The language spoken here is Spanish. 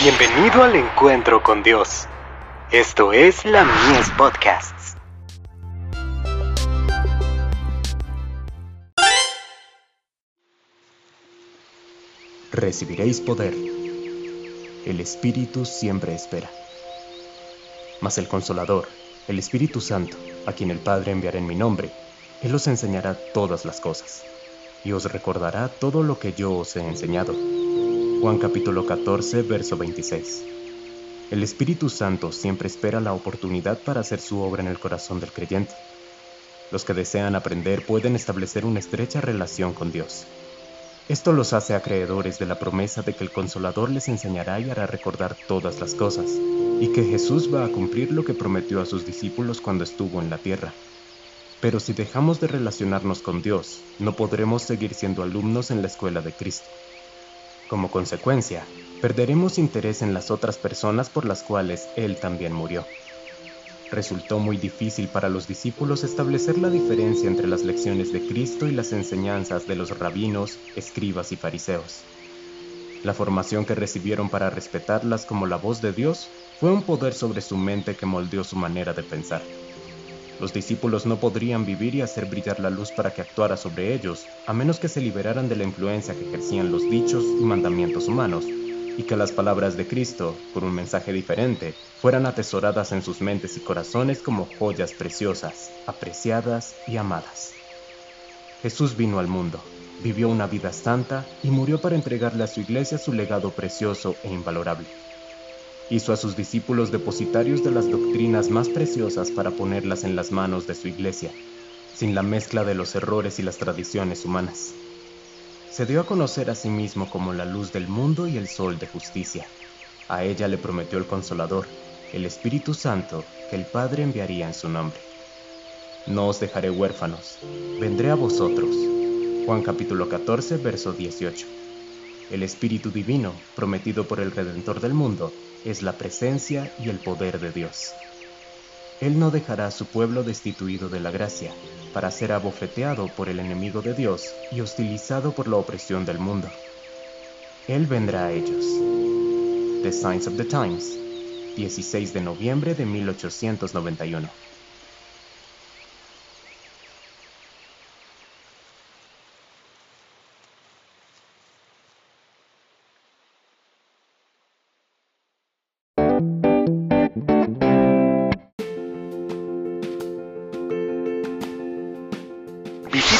Bienvenido al encuentro con Dios. Esto es la Mies Podcasts. Recibiréis poder. El Espíritu siempre espera. Mas el Consolador, el Espíritu Santo, a quien el Padre enviará en mi nombre, Él os enseñará todas las cosas, y os recordará todo lo que yo os he enseñado. Juan capítulo 14, verso 26. El Espíritu Santo siempre espera la oportunidad para hacer su obra en el corazón del creyente. Los que desean aprender pueden establecer una estrecha relación con Dios. Esto los hace acreedores de la promesa de que el Consolador les enseñará y hará recordar todas las cosas, y que Jesús va a cumplir lo que prometió a sus discípulos cuando estuvo en la tierra. Pero si dejamos de relacionarnos con Dios, no podremos seguir siendo alumnos en la escuela de Cristo. Como consecuencia, perderemos interés en las otras personas por las cuales Él también murió. Resultó muy difícil para los discípulos establecer la diferencia entre las lecciones de Cristo y las enseñanzas de los rabinos, escribas y fariseos. La formación que recibieron para respetarlas como la voz de Dios fue un poder sobre su mente que moldeó su manera de pensar. Los discípulos no podrían vivir y hacer brillar la luz para que actuara sobre ellos, a menos que se liberaran de la influencia que ejercían los dichos y mandamientos humanos, y que las palabras de Cristo, con un mensaje diferente, fueran atesoradas en sus mentes y corazones como joyas preciosas, apreciadas y amadas. Jesús vino al mundo, vivió una vida santa y murió para entregarle a su iglesia su legado precioso e invalorable hizo a sus discípulos depositarios de las doctrinas más preciosas para ponerlas en las manos de su iglesia, sin la mezcla de los errores y las tradiciones humanas. Se dio a conocer a sí mismo como la luz del mundo y el sol de justicia. A ella le prometió el Consolador, el Espíritu Santo, que el Padre enviaría en su nombre. No os dejaré huérfanos, vendré a vosotros. Juan capítulo 14, verso 18. El Espíritu Divino, prometido por el Redentor del mundo, es la presencia y el poder de Dios. Él no dejará a su pueblo destituido de la gracia, para ser abofeteado por el enemigo de Dios y hostilizado por la opresión del mundo. Él vendrá a ellos. The Signs of the Times, 16 de noviembre de 1891.